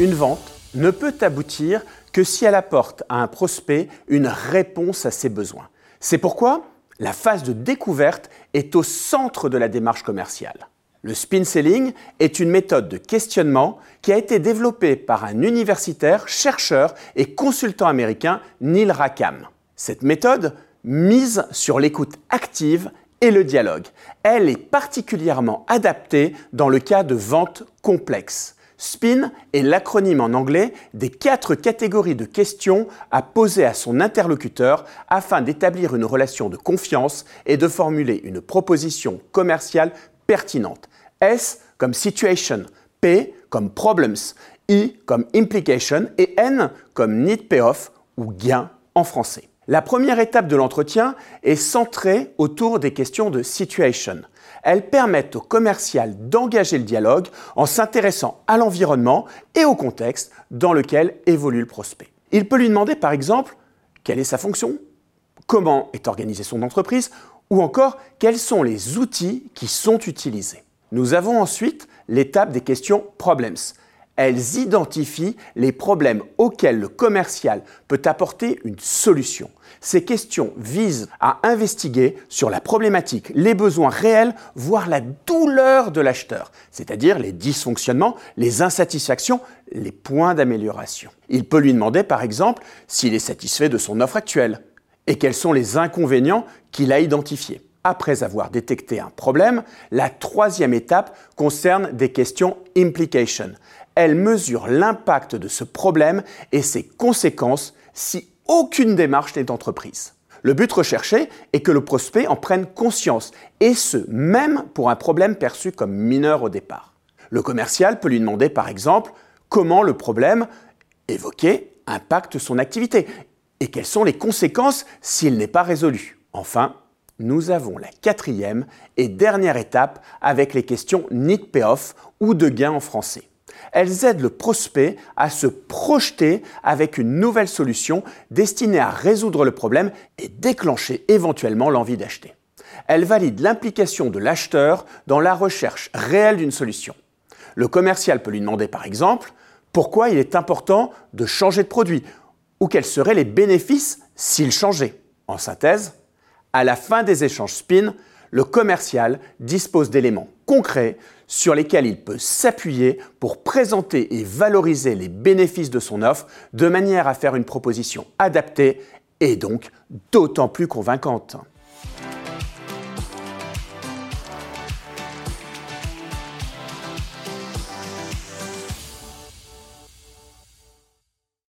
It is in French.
Une vente ne peut aboutir que si elle apporte à un prospect une réponse à ses besoins. C'est pourquoi la phase de découverte est au centre de la démarche commerciale. Le spin selling est une méthode de questionnement qui a été développée par un universitaire, chercheur et consultant américain Neil Rackham. Cette méthode mise sur l'écoute active et le dialogue. Elle est particulièrement adaptée dans le cas de ventes complexes. SPIN est l'acronyme en anglais des quatre catégories de questions à poser à son interlocuteur afin d'établir une relation de confiance et de formuler une proposition commerciale pertinente. S comme situation, P comme problems, I comme implication et N comme need payoff ou gain en français. La première étape de l'entretien est centrée autour des questions de situation. Elles permettent au commercial d'engager le dialogue en s'intéressant à l'environnement et au contexte dans lequel évolue le prospect. Il peut lui demander par exemple quelle est sa fonction, comment est organisée son entreprise? Ou encore quels sont les outils qui sont utilisés? Nous avons ensuite l'étape des questions problems. Elles identifient les problèmes auxquels le commercial peut apporter une solution. Ces questions visent à investiguer sur la problématique, les besoins réels, voire la douleur de l'acheteur, c'est-à-dire les dysfonctionnements, les insatisfactions, les points d'amélioration. Il peut lui demander par exemple s'il est satisfait de son offre actuelle et quels sont les inconvénients qu'il a identifiés. Après avoir détecté un problème, la troisième étape concerne des questions implication. Elle mesure l'impact de ce problème et ses conséquences si aucune démarche n'est entreprise. Le but recherché est que le prospect en prenne conscience, et ce, même pour un problème perçu comme mineur au départ. Le commercial peut lui demander par exemple comment le problème évoqué impacte son activité et quelles sont les conséquences s'il n'est pas résolu. Enfin, nous avons la quatrième et dernière étape avec les questions need payoff ou de gain en français. Elles aident le prospect à se projeter avec une nouvelle solution destinée à résoudre le problème et déclencher éventuellement l'envie d'acheter. Elles valident l'implication de l'acheteur dans la recherche réelle d'une solution. Le commercial peut lui demander par exemple pourquoi il est important de changer de produit ou quels seraient les bénéfices s'il changeait. En synthèse, à la fin des échanges spin, le commercial dispose d'éléments concrets sur lesquels il peut s'appuyer pour présenter et valoriser les bénéfices de son offre de manière à faire une proposition adaptée et donc d'autant plus convaincante.